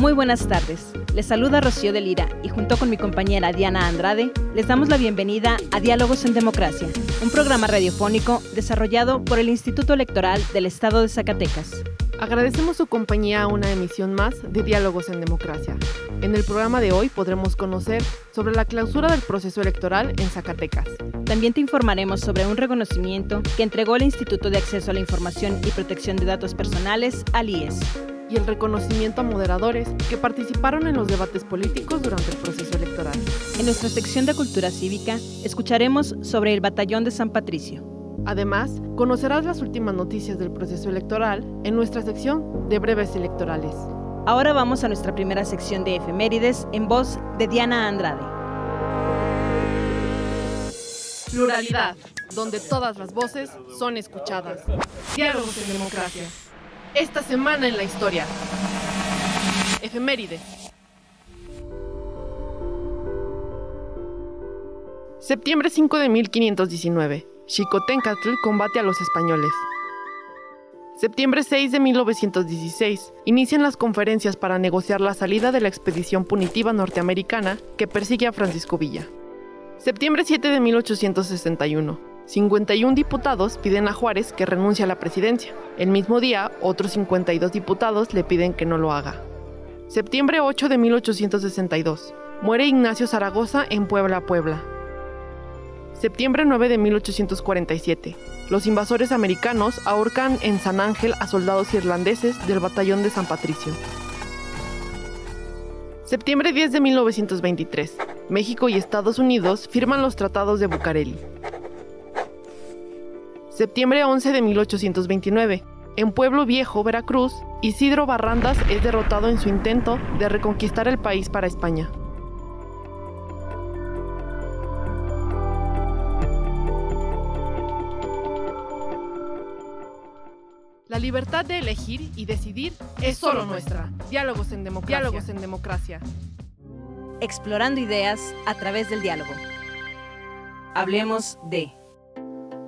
Muy buenas tardes. Les saluda Rocío de Lira y junto con mi compañera Diana Andrade les damos la bienvenida a Diálogos en Democracia, un programa radiofónico desarrollado por el Instituto Electoral del Estado de Zacatecas. Agradecemos su compañía a una emisión más de Diálogos en Democracia. En el programa de hoy podremos conocer sobre la clausura del proceso electoral en Zacatecas. También te informaremos sobre un reconocimiento que entregó el Instituto de Acceso a la Información y Protección de Datos Personales al IES y el reconocimiento a moderadores que participaron en los debates políticos durante el proceso electoral. En nuestra sección de Cultura Cívica escucharemos sobre el Batallón de San Patricio. Además, conocerás las últimas noticias del proceso electoral en nuestra sección de breves electorales. Ahora vamos a nuestra primera sección de efemérides en voz de Diana Andrade. Pluralidad, donde todas las voces son escuchadas. Diálogos en democracia. Esta semana en la historia. Efeméride. Septiembre 5 de 1519. Xicoténcatl combate a los españoles. Septiembre 6 de 1916. Inician las conferencias para negociar la salida de la expedición punitiva norteamericana que persigue a Francisco Villa. Septiembre 7 de 1861. 51 diputados piden a Juárez que renuncie a la presidencia. El mismo día, otros 52 diputados le piden que no lo haga. Septiembre 8 de 1862. Muere Ignacio Zaragoza en Puebla, Puebla. Septiembre 9 de 1847. Los invasores americanos ahorcan en San Ángel a soldados irlandeses del batallón de San Patricio. Septiembre 10 de 1923. México y Estados Unidos firman los tratados de Bucareli. Septiembre 11 de 1829. En Pueblo Viejo, Veracruz, Isidro Barrandas es derrotado en su intento de reconquistar el país para España. La libertad de elegir y decidir es solo nuestra. Diálogos en democracia. Diálogos en democracia. Explorando ideas a través del diálogo. Hablemos de...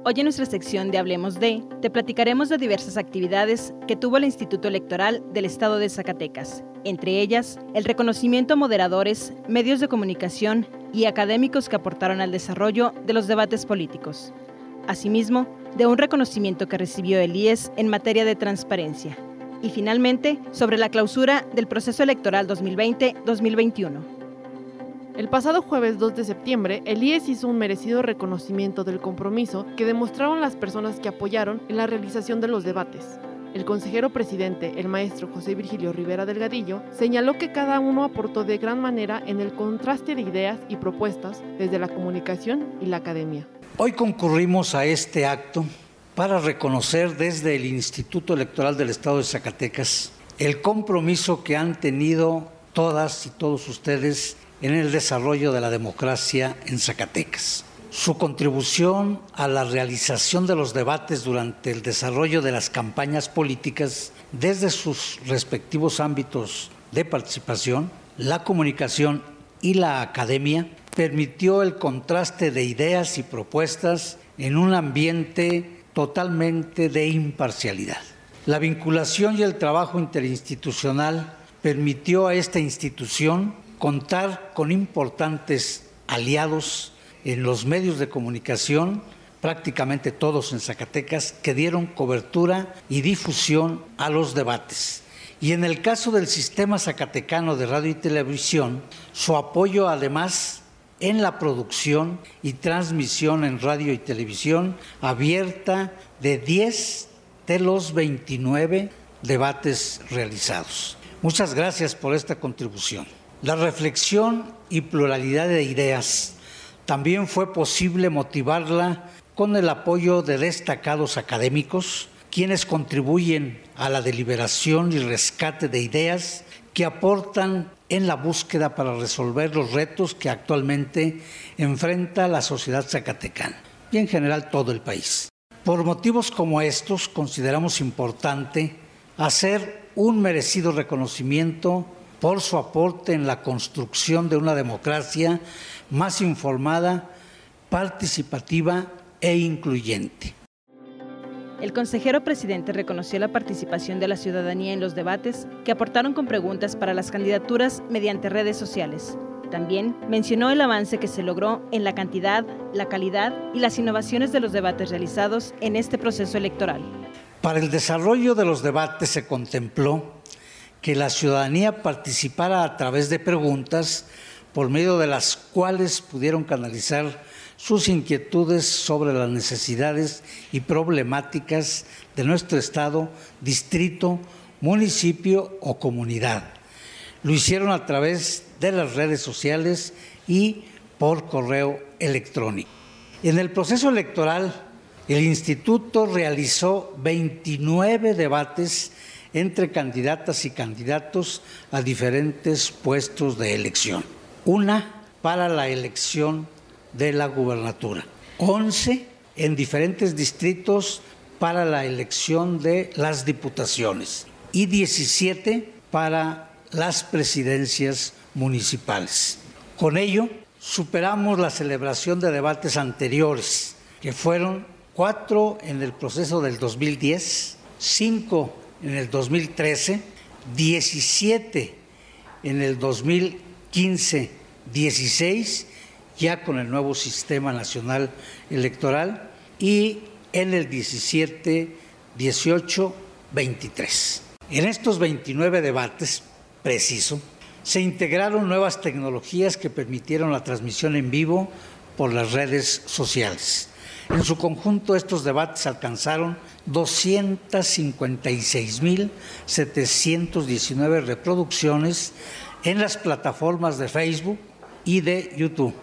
Hoy en nuestra sección de Hablemos de, te platicaremos de diversas actividades que tuvo el Instituto Electoral del Estado de Zacatecas, entre ellas el reconocimiento a moderadores, medios de comunicación y académicos que aportaron al desarrollo de los debates políticos. Asimismo, de un reconocimiento que recibió el IES en materia de transparencia. Y finalmente, sobre la clausura del proceso electoral 2020-2021. El pasado jueves 2 de septiembre, el IES hizo un merecido reconocimiento del compromiso que demostraron las personas que apoyaron en la realización de los debates. El consejero presidente, el maestro José Virgilio Rivera Delgadillo, señaló que cada uno aportó de gran manera en el contraste de ideas y propuestas desde la comunicación y la academia. Hoy concurrimos a este acto para reconocer desde el Instituto Electoral del Estado de Zacatecas el compromiso que han tenido todas y todos ustedes en el desarrollo de la democracia en Zacatecas. Su contribución a la realización de los debates durante el desarrollo de las campañas políticas desde sus respectivos ámbitos de participación, la comunicación y la academia, permitió el contraste de ideas y propuestas en un ambiente totalmente de imparcialidad. La vinculación y el trabajo interinstitucional permitió a esta institución contar con importantes aliados en los medios de comunicación, prácticamente todos en Zacatecas, que dieron cobertura y difusión a los debates. Y en el caso del sistema zacatecano de radio y televisión, su apoyo además en la producción y transmisión en radio y televisión abierta de 10 de los 29 debates realizados. Muchas gracias por esta contribución. La reflexión y pluralidad de ideas también fue posible motivarla con el apoyo de destacados académicos, quienes contribuyen a la deliberación y rescate de ideas que aportan en la búsqueda para resolver los retos que actualmente enfrenta la sociedad zacatecana y en general todo el país. Por motivos como estos, consideramos importante hacer un merecido reconocimiento por su aporte en la construcción de una democracia más informada, participativa e incluyente. El consejero presidente reconoció la participación de la ciudadanía en los debates que aportaron con preguntas para las candidaturas mediante redes sociales. También mencionó el avance que se logró en la cantidad, la calidad y las innovaciones de los debates realizados en este proceso electoral. Para el desarrollo de los debates se contempló que la ciudadanía participara a través de preguntas por medio de las cuales pudieron canalizar sus inquietudes sobre las necesidades y problemáticas de nuestro Estado, distrito, municipio o comunidad. Lo hicieron a través de las redes sociales y por correo electrónico. En el proceso electoral, el instituto realizó 29 debates entre candidatas y candidatos a diferentes puestos de elección. Una para la elección de la gubernatura, 11 en diferentes distritos para la elección de las diputaciones y 17 para las presidencias municipales. Con ello, superamos la celebración de debates anteriores, que fueron cuatro en el proceso del 2010, cinco en el 2013, 17 en el 2015, 16 ya con el nuevo sistema nacional electoral y en el 17, 18, 23. En estos 29 debates, preciso, se integraron nuevas tecnologías que permitieron la transmisión en vivo por las redes sociales. En su conjunto, estos debates alcanzaron 256.719 reproducciones en las plataformas de Facebook y de YouTube.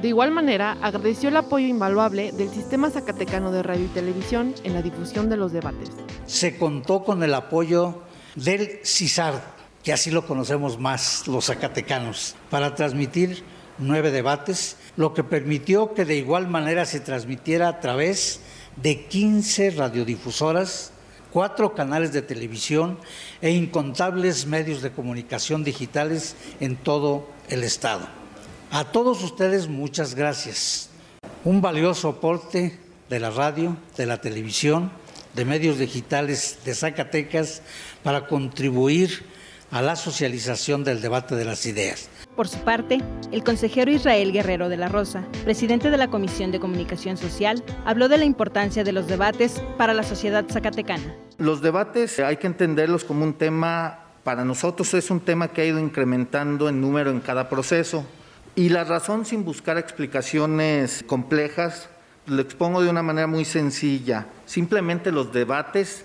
De igual manera, agradeció el apoyo invaluable del Sistema Zacatecano de Radio y Televisión en la difusión de los debates. Se contó con el apoyo del CISAR, que así lo conocemos más los zacatecanos, para transmitir nueve debates, lo que permitió que de igual manera se transmitiera a través de 15 radiodifusoras, cuatro canales de televisión e incontables medios de comunicación digitales en todo el estado. A todos ustedes muchas gracias. Un valioso aporte de la radio, de la televisión, de medios digitales de Zacatecas para contribuir a la socialización del debate de las ideas. Por su parte, el consejero Israel Guerrero de la Rosa, presidente de la Comisión de Comunicación Social, habló de la importancia de los debates para la sociedad zacatecana. Los debates hay que entenderlos como un tema, para nosotros es un tema que ha ido incrementando en número en cada proceso. Y la razón sin buscar explicaciones complejas, lo expongo de una manera muy sencilla. Simplemente los debates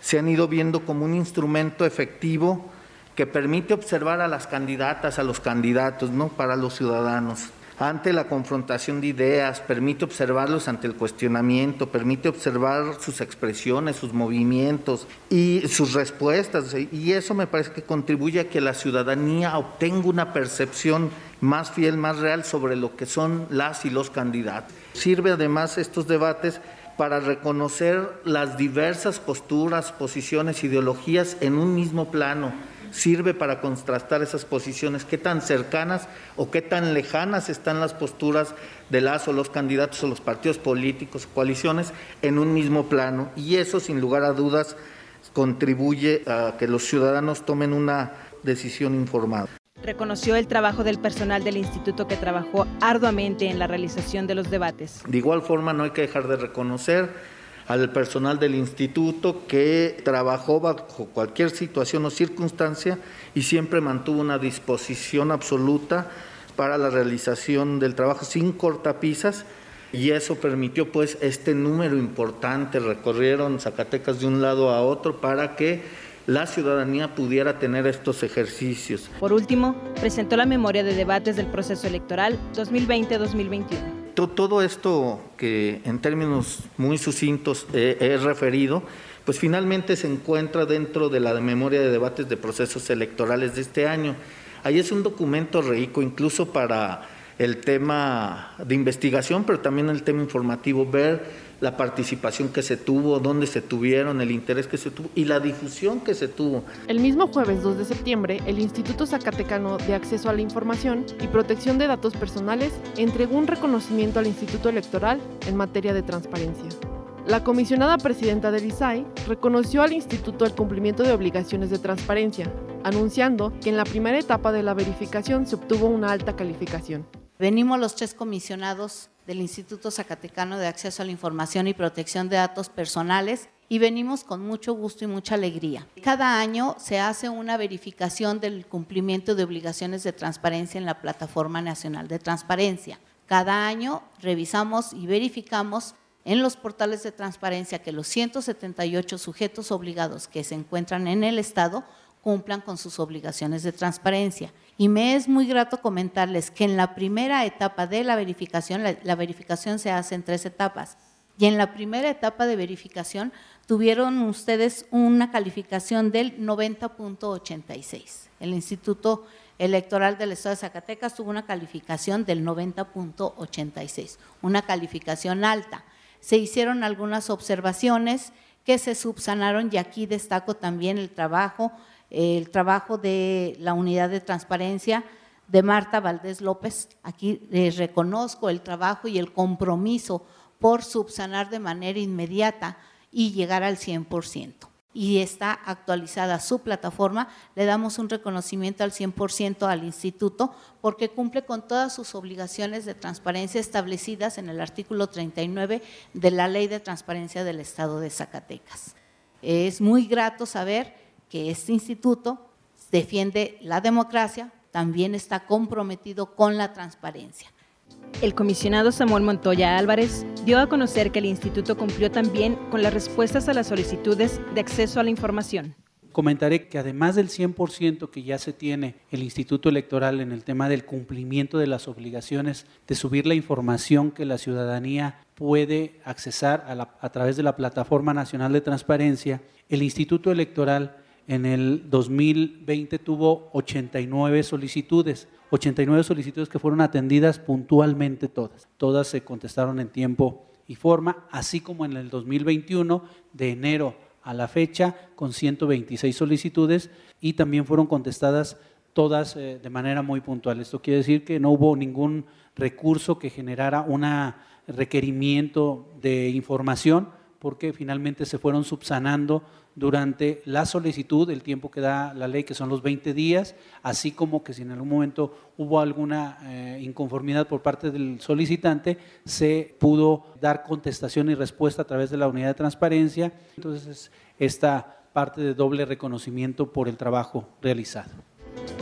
se han ido viendo como un instrumento efectivo que permite observar a las candidatas, a los candidatos, ¿no? Para los ciudadanos ante la confrontación de ideas, permite observarlos ante el cuestionamiento, permite observar sus expresiones, sus movimientos y sus respuestas. Y eso me parece que contribuye a que la ciudadanía obtenga una percepción más fiel, más real sobre lo que son las y los candidatos. Sirve además estos debates para reconocer las diversas posturas, posiciones, ideologías en un mismo plano sirve para contrastar esas posiciones, qué tan cercanas o qué tan lejanas están las posturas de las o los candidatos o los partidos políticos o coaliciones en un mismo plano. Y eso, sin lugar a dudas, contribuye a que los ciudadanos tomen una decisión informada. Reconoció el trabajo del personal del instituto que trabajó arduamente en la realización de los debates. De igual forma, no hay que dejar de reconocer al personal del instituto que trabajó bajo cualquier situación o circunstancia y siempre mantuvo una disposición absoluta para la realización del trabajo sin cortapisas y eso permitió pues este número importante, recorrieron Zacatecas de un lado a otro para que la ciudadanía pudiera tener estos ejercicios. Por último, presentó la memoria de debates del proceso electoral 2020-2021. Todo esto que en términos muy sucintos he referido, pues finalmente se encuentra dentro de la memoria de debates de procesos electorales de este año. Ahí es un documento rico incluso para el tema de investigación, pero también el tema informativo, ver la participación que se tuvo, dónde se tuvieron, el interés que se tuvo y la difusión que se tuvo. El mismo jueves 2 de septiembre, el Instituto Zacatecano de Acceso a la Información y Protección de Datos Personales entregó un reconocimiento al Instituto Electoral en materia de transparencia. La comisionada presidenta del ISAI reconoció al instituto el cumplimiento de obligaciones de transparencia, anunciando que en la primera etapa de la verificación se obtuvo una alta calificación. Venimos los tres comisionados del Instituto Zacatecano de Acceso a la Información y Protección de Datos Personales y venimos con mucho gusto y mucha alegría. Cada año se hace una verificación del cumplimiento de obligaciones de transparencia en la Plataforma Nacional de Transparencia. Cada año revisamos y verificamos en los portales de transparencia que los 178 sujetos obligados que se encuentran en el Estado cumplan con sus obligaciones de transparencia. Y me es muy grato comentarles que en la primera etapa de la verificación, la, verificación se hace en tres etapas, y en la primera etapa de verificación tuvieron ustedes una calificación del 90.86. El Instituto Electoral del Estado de Zacatecas tuvo una calificación del 90.86, una calificación alta. Se hicieron algunas observaciones que se subsanaron y aquí destaco también el trabajo el trabajo de la unidad de transparencia de Marta Valdés López. Aquí les reconozco el trabajo y el compromiso por subsanar de manera inmediata y llegar al 100%. Y está actualizada su plataforma, le damos un reconocimiento al 100% al instituto porque cumple con todas sus obligaciones de transparencia establecidas en el artículo 39 de la Ley de Transparencia del Estado de Zacatecas. Es muy grato saber que este instituto defiende la democracia, también está comprometido con la transparencia. El comisionado Samuel Montoya Álvarez dio a conocer que el instituto cumplió también con las respuestas a las solicitudes de acceso a la información. Comentaré que además del 100% que ya se tiene el Instituto Electoral en el tema del cumplimiento de las obligaciones de subir la información que la ciudadanía puede accesar a, a través de la Plataforma Nacional de Transparencia, el Instituto Electoral en el 2020 tuvo 89 solicitudes, 89 solicitudes que fueron atendidas puntualmente todas. Todas se contestaron en tiempo y forma, así como en el 2021, de enero a la fecha, con 126 solicitudes y también fueron contestadas todas eh, de manera muy puntual. Esto quiere decir que no hubo ningún recurso que generara un requerimiento de información porque finalmente se fueron subsanando durante la solicitud, el tiempo que da la ley, que son los 20 días, así como que si en algún momento hubo alguna eh, inconformidad por parte del solicitante, se pudo dar contestación y respuesta a través de la unidad de transparencia. Entonces, esta parte de doble reconocimiento por el trabajo realizado.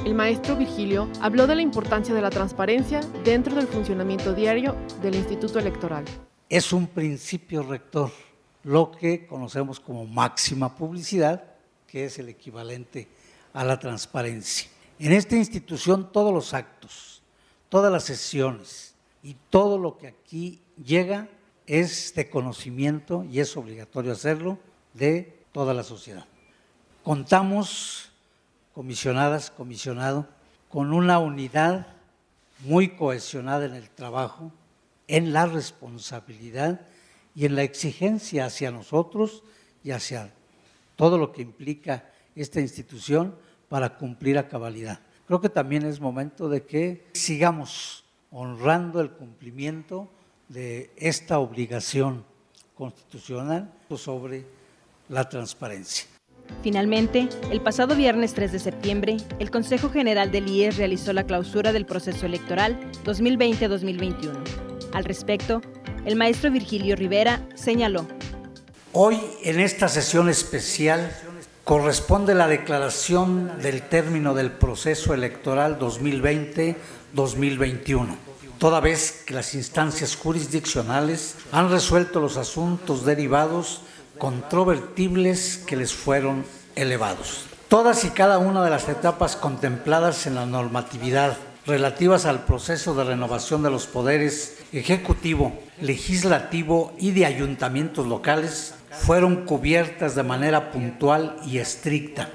El maestro Virgilio habló de la importancia de la transparencia dentro del funcionamiento diario del Instituto Electoral. Es un principio rector lo que conocemos como máxima publicidad, que es el equivalente a la transparencia. En esta institución todos los actos, todas las sesiones y todo lo que aquí llega es de conocimiento y es obligatorio hacerlo de toda la sociedad. Contamos, comisionadas, comisionado, con una unidad muy cohesionada en el trabajo, en la responsabilidad y en la exigencia hacia nosotros y hacia todo lo que implica esta institución para cumplir a cabalidad. Creo que también es momento de que sigamos honrando el cumplimiento de esta obligación constitucional sobre la transparencia. Finalmente, el pasado viernes 3 de septiembre, el Consejo General del IES realizó la clausura del proceso electoral 2020-2021. Al respecto, el maestro Virgilio Rivera señaló. Hoy en esta sesión especial corresponde la declaración del término del proceso electoral 2020-2021. toda vez que las instancias jurisdiccionales han resuelto los asuntos derivados controvertibles que les fueron elevados. Todas y cada una de las etapas contempladas en la normatividad relativas al proceso de renovación de los poderes ejecutivo, legislativo y de ayuntamientos locales fueron cubiertas de manera puntual y estricta,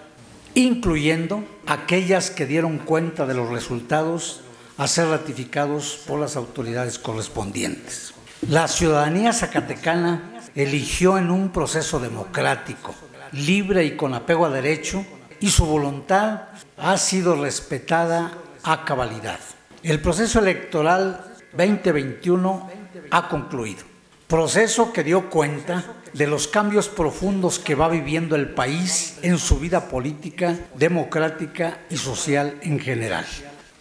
incluyendo aquellas que dieron cuenta de los resultados a ser ratificados por las autoridades correspondientes. La ciudadanía zacatecana eligió en un proceso democrático, libre y con apego a derecho, y su voluntad ha sido respetada a cabalidad. El proceso electoral 2021 ha concluido. Proceso que dio cuenta de los cambios profundos que va viviendo el país en su vida política, democrática y social en general.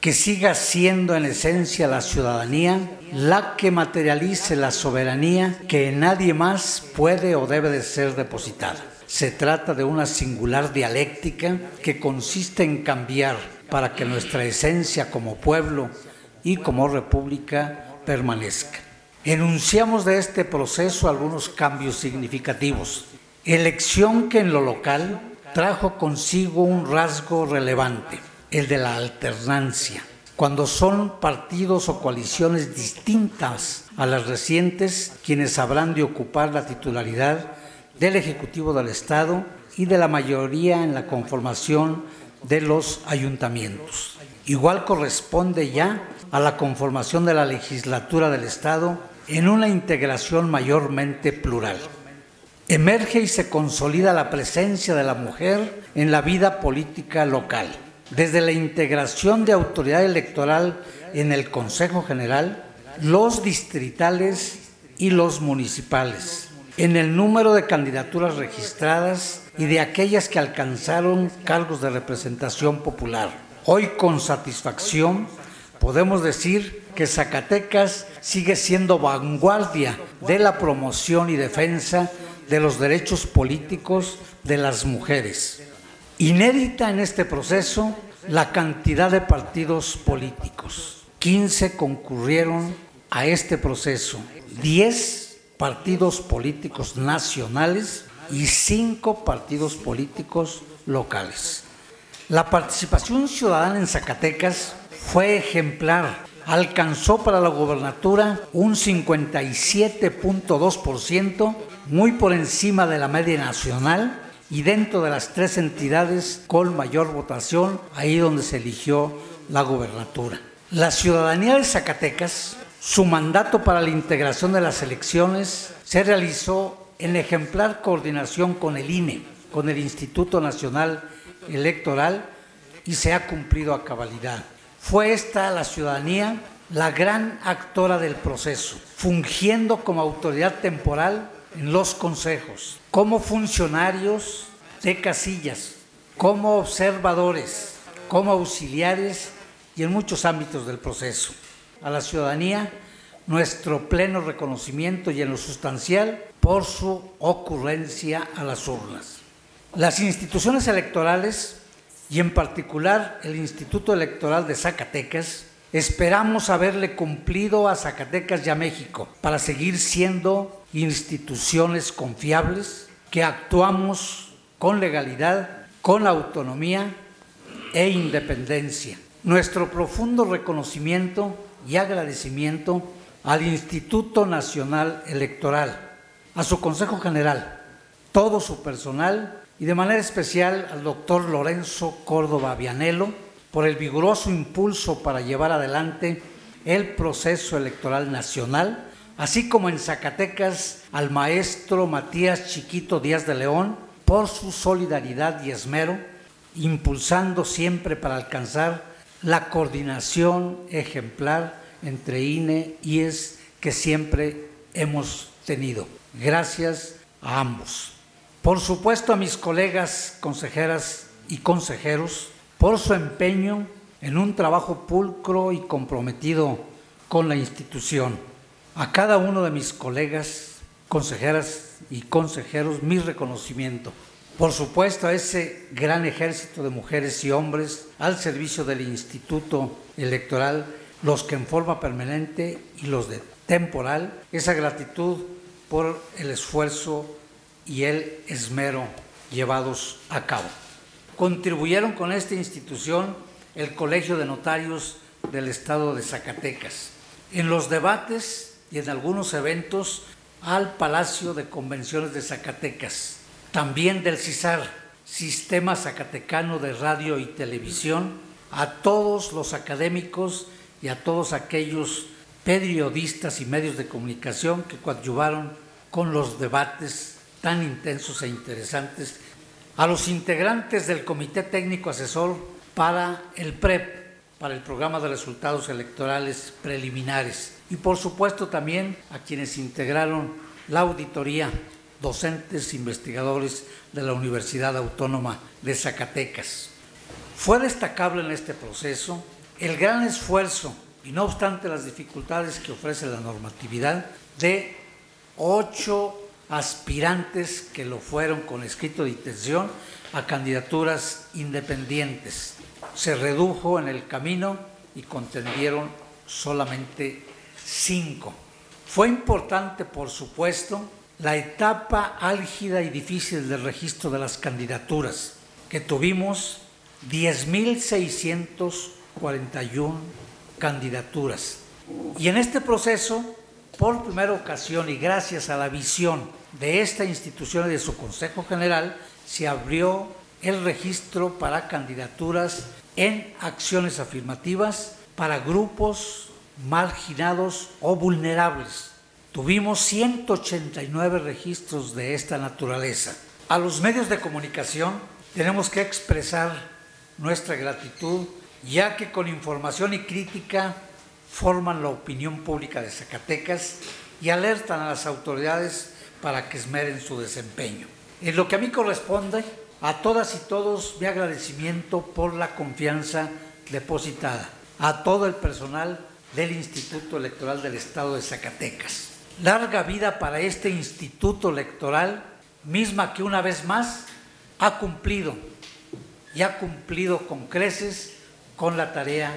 Que siga siendo en esencia la ciudadanía la que materialice la soberanía que nadie más puede o debe de ser depositada. Se trata de una singular dialéctica que consiste en cambiar para que nuestra esencia como pueblo y como república permanezca. Enunciamos de este proceso algunos cambios significativos. Elección que en lo local trajo consigo un rasgo relevante, el de la alternancia. Cuando son partidos o coaliciones distintas a las recientes quienes habrán de ocupar la titularidad del Ejecutivo del Estado y de la mayoría en la conformación de los ayuntamientos. Igual corresponde ya a la conformación de la legislatura del Estado en una integración mayormente plural. Emerge y se consolida la presencia de la mujer en la vida política local, desde la integración de autoridad electoral en el Consejo General, los distritales y los municipales, en el número de candidaturas registradas y de aquellas que alcanzaron cargos de representación popular. Hoy con satisfacción podemos decir que Zacatecas sigue siendo vanguardia de la promoción y defensa de los derechos políticos de las mujeres. Inédita en este proceso la cantidad de partidos políticos. 15 concurrieron a este proceso, 10 partidos políticos nacionales y cinco partidos políticos locales. La participación ciudadana en Zacatecas fue ejemplar. Alcanzó para la gobernatura un 57.2%, muy por encima de la media nacional y dentro de las tres entidades con mayor votación, ahí donde se eligió la gobernatura. La ciudadanía de Zacatecas, su mandato para la integración de las elecciones se realizó en ejemplar coordinación con el INE, con el Instituto Nacional Electoral, y se ha cumplido a cabalidad. Fue esta la ciudadanía la gran actora del proceso, fungiendo como autoridad temporal en los consejos, como funcionarios de casillas, como observadores, como auxiliares y en muchos ámbitos del proceso. A la ciudadanía nuestro pleno reconocimiento y en lo sustancial por su ocurrencia a las urnas. Las instituciones electorales y en particular el Instituto Electoral de Zacatecas, esperamos haberle cumplido a Zacatecas y a México para seguir siendo instituciones confiables que actuamos con legalidad, con autonomía e independencia. Nuestro profundo reconocimiento y agradecimiento al Instituto Nacional Electoral, a su Consejo General, todo su personal y de manera especial al doctor Lorenzo Córdoba Vianelo por el vigoroso impulso para llevar adelante el proceso electoral nacional, así como en Zacatecas al maestro Matías Chiquito Díaz de León por su solidaridad y esmero, impulsando siempre para alcanzar la coordinación ejemplar entre INE y ES que siempre hemos tenido. Gracias a ambos. Por supuesto a mis colegas consejeras y consejeros por su empeño en un trabajo pulcro y comprometido con la institución. A cada uno de mis colegas, consejeras y consejeros, mi reconocimiento. Por supuesto a ese gran ejército de mujeres y hombres al servicio del Instituto Electoral los que en forma permanente y los de temporal, esa gratitud por el esfuerzo y el esmero llevados a cabo. Contribuyeron con esta institución el Colegio de Notarios del Estado de Zacatecas. En los debates y en algunos eventos al Palacio de Convenciones de Zacatecas, también del CISAR, Sistema Zacatecano de Radio y Televisión, a todos los académicos y a todos aquellos periodistas y medios de comunicación que coadyuvaron con los debates tan intensos e interesantes, a los integrantes del Comité Técnico Asesor para el PREP, para el Programa de Resultados Electorales Preliminares, y por supuesto también a quienes integraron la auditoría, docentes, investigadores de la Universidad Autónoma de Zacatecas. Fue destacable en este proceso el gran esfuerzo, y no obstante las dificultades que ofrece la normatividad, de ocho aspirantes que lo fueron con escrito de intención a candidaturas independientes. Se redujo en el camino y contendieron solamente cinco. Fue importante, por supuesto, la etapa álgida y difícil del registro de las candidaturas, que tuvimos 10.641 candidaturas. Y en este proceso, por primera ocasión y gracias a la visión de esta institución y de su Consejo General, se abrió el registro para candidaturas en acciones afirmativas para grupos marginados o vulnerables. Tuvimos 189 registros de esta naturaleza. A los medios de comunicación tenemos que expresar nuestra gratitud, ya que con información y crítica forman la opinión pública de Zacatecas y alertan a las autoridades para que esmeren su desempeño. En lo que a mí corresponde, a todas y todos mi agradecimiento por la confianza depositada, a todo el personal del Instituto Electoral del Estado de Zacatecas. Larga vida para este Instituto Electoral, misma que una vez más ha cumplido y ha cumplido con creces con la tarea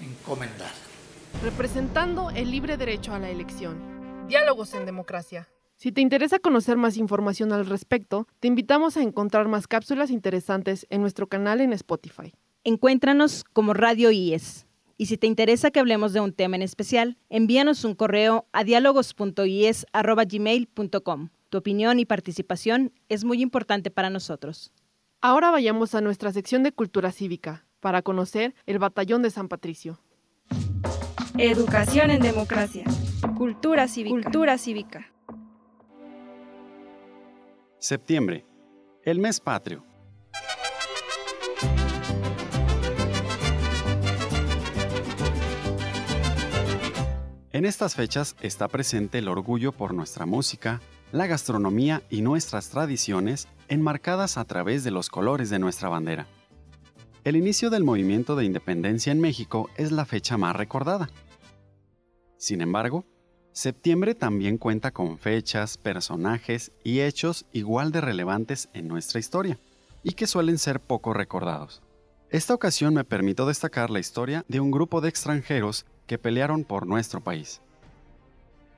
encomendada. Representando el libre derecho a la elección. Diálogos en democracia. Si te interesa conocer más información al respecto, te invitamos a encontrar más cápsulas interesantes en nuestro canal en Spotify. Encuéntranos como Radio IES. Y si te interesa que hablemos de un tema en especial, envíanos un correo a diálogos.ies.gmail.com. Tu opinión y participación es muy importante para nosotros. Ahora vayamos a nuestra sección de cultura cívica para conocer el Batallón de San Patricio. Educación en democracia. Cultura cívica. Cultura cívica. Septiembre, el mes patrio. En estas fechas está presente el orgullo por nuestra música, la gastronomía y nuestras tradiciones enmarcadas a través de los colores de nuestra bandera. El inicio del movimiento de independencia en México es la fecha más recordada. Sin embargo, septiembre también cuenta con fechas, personajes y hechos igual de relevantes en nuestra historia, y que suelen ser poco recordados. Esta ocasión me permito destacar la historia de un grupo de extranjeros que pelearon por nuestro país.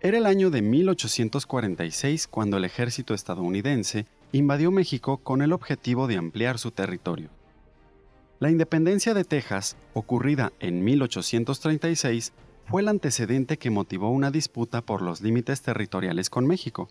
Era el año de 1846 cuando el ejército estadounidense invadió México con el objetivo de ampliar su territorio. La independencia de Texas, ocurrida en 1836, fue el antecedente que motivó una disputa por los límites territoriales con México.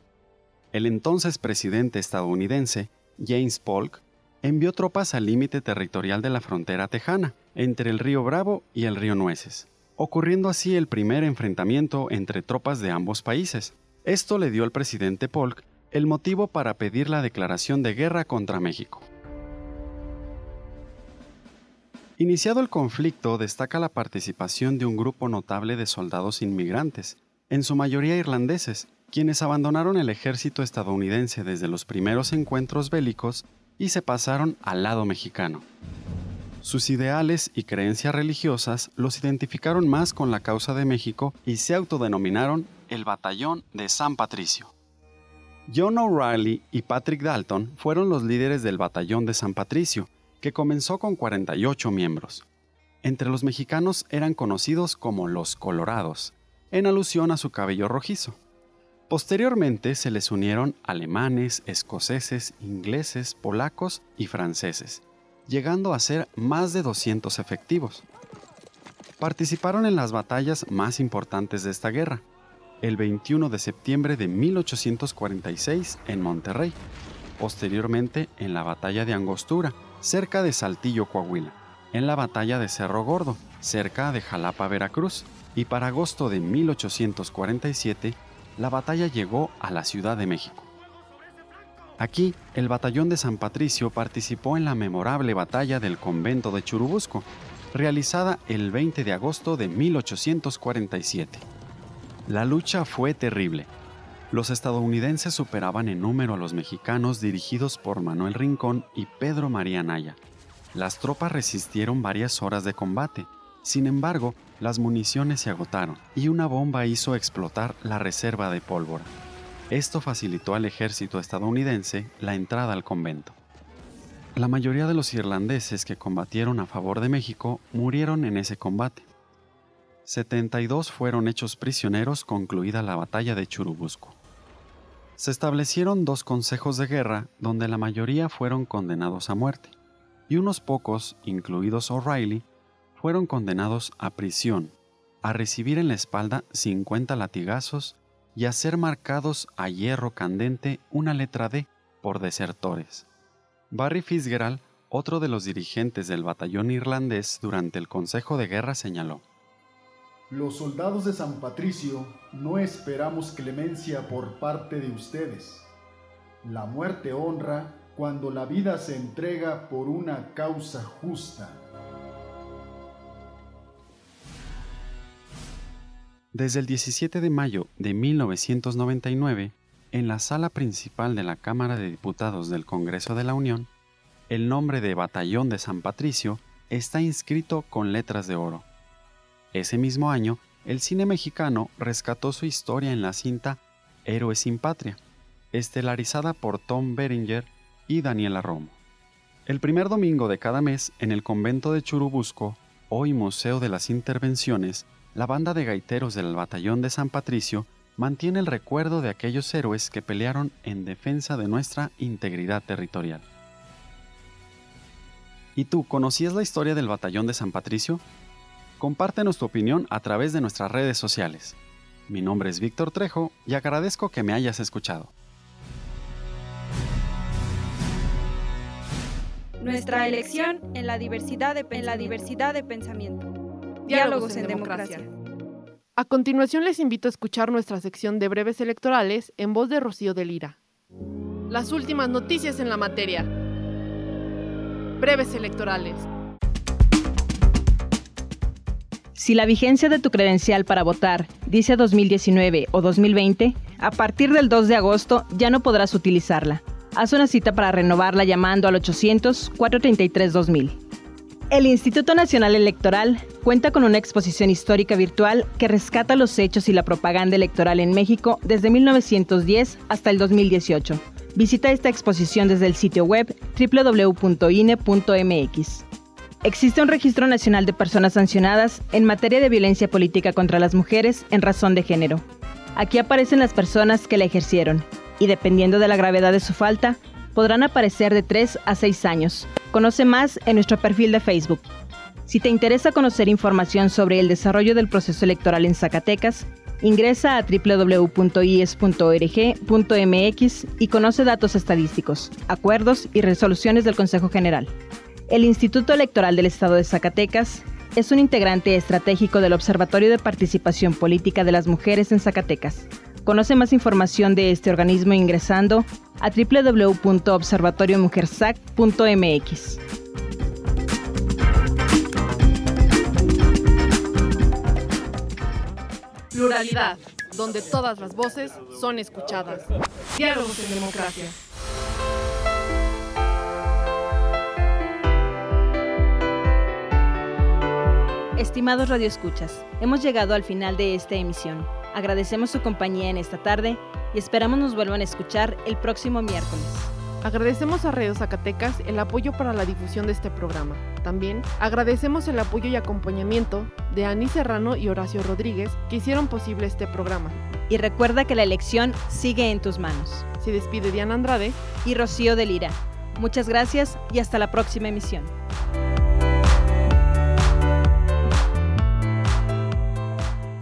El entonces presidente estadounidense, James Polk, envió tropas al límite territorial de la frontera tejana, entre el río Bravo y el río Nueces ocurriendo así el primer enfrentamiento entre tropas de ambos países. Esto le dio al presidente Polk el motivo para pedir la declaración de guerra contra México. Iniciado el conflicto, destaca la participación de un grupo notable de soldados inmigrantes, en su mayoría irlandeses, quienes abandonaron el ejército estadounidense desde los primeros encuentros bélicos y se pasaron al lado mexicano. Sus ideales y creencias religiosas los identificaron más con la causa de México y se autodenominaron el Batallón de San Patricio. John O'Reilly y Patrick Dalton fueron los líderes del Batallón de San Patricio, que comenzó con 48 miembros. entre los mexicanos eran conocidos como los Colorados, en alusión a su cabello rojizo. Posteriormente se les unieron alemanes, escoceses, ingleses, polacos y franceses, llegando a ser más de 200 efectivos. Participaron en las batallas más importantes de esta guerra, el 21 de septiembre de 1846 en Monterrey, posteriormente en la batalla de Angostura, cerca de Saltillo, Coahuila, en la batalla de Cerro Gordo, cerca de Jalapa, Veracruz, y para agosto de 1847 la batalla llegó a la Ciudad de México. Aquí, el batallón de San Patricio participó en la memorable batalla del convento de Churubusco, realizada el 20 de agosto de 1847. La lucha fue terrible. Los estadounidenses superaban en número a los mexicanos dirigidos por Manuel Rincón y Pedro María Naya. Las tropas resistieron varias horas de combate, sin embargo, las municiones se agotaron y una bomba hizo explotar la reserva de pólvora. Esto facilitó al ejército estadounidense la entrada al convento. La mayoría de los irlandeses que combatieron a favor de México murieron en ese combate. 72 fueron hechos prisioneros concluida la batalla de Churubusco. Se establecieron dos consejos de guerra donde la mayoría fueron condenados a muerte, y unos pocos, incluidos O'Reilly, fueron condenados a prisión, a recibir en la espalda 50 latigazos y a ser marcados a hierro candente una letra D por desertores. Barry Fitzgerald, otro de los dirigentes del batallón irlandés durante el Consejo de Guerra, señaló, Los soldados de San Patricio no esperamos clemencia por parte de ustedes. La muerte honra cuando la vida se entrega por una causa justa. Desde el 17 de mayo de 1999, en la sala principal de la Cámara de Diputados del Congreso de la Unión, el nombre de Batallón de San Patricio está inscrito con letras de oro. Ese mismo año, el cine mexicano rescató su historia en la cinta Héroes sin Patria, estelarizada por Tom Berenger y Daniela Romo. El primer domingo de cada mes, en el convento de Churubusco, hoy Museo de las Intervenciones, la banda de gaiteros del Batallón de San Patricio mantiene el recuerdo de aquellos héroes que pelearon en defensa de nuestra integridad territorial. ¿Y tú conocías la historia del Batallón de San Patricio? Compártenos tu opinión a través de nuestras redes sociales. Mi nombre es Víctor Trejo y agradezco que me hayas escuchado. Nuestra elección en la diversidad de, en la diversidad de pensamiento. Diálogos en democracia. A continuación les invito a escuchar nuestra sección de breves electorales en voz de Rocío de Lira. Las últimas noticias en la materia. Breves electorales. Si la vigencia de tu credencial para votar dice 2019 o 2020, a partir del 2 de agosto ya no podrás utilizarla. Haz una cita para renovarla llamando al 800-433-2000. El Instituto Nacional Electoral cuenta con una exposición histórica virtual que rescata los hechos y la propaganda electoral en México desde 1910 hasta el 2018. Visita esta exposición desde el sitio web www.ine.mx. Existe un registro nacional de personas sancionadas en materia de violencia política contra las mujeres en razón de género. Aquí aparecen las personas que la ejercieron y dependiendo de la gravedad de su falta, podrán aparecer de 3 a 6 años. Conoce más en nuestro perfil de Facebook. Si te interesa conocer información sobre el desarrollo del proceso electoral en Zacatecas, ingresa a www.ies.org.mx y conoce datos estadísticos, acuerdos y resoluciones del Consejo General. El Instituto Electoral del Estado de Zacatecas es un integrante estratégico del Observatorio de Participación Política de las Mujeres en Zacatecas. Conoce más información de este organismo ingresando a www.observatoriomujersac.mx. Pluralidad, donde todas las voces son escuchadas. Diálogos en democracia. Estimados radioescuchas, hemos llegado al final de esta emisión. Agradecemos su compañía en esta tarde y esperamos nos vuelvan a escuchar el próximo miércoles. Agradecemos a Radio Zacatecas el apoyo para la difusión de este programa. También agradecemos el apoyo y acompañamiento de Ani Serrano y Horacio Rodríguez que hicieron posible este programa. Y recuerda que la elección sigue en tus manos. Se despide Diana Andrade y Rocío de Lira. Muchas gracias y hasta la próxima emisión.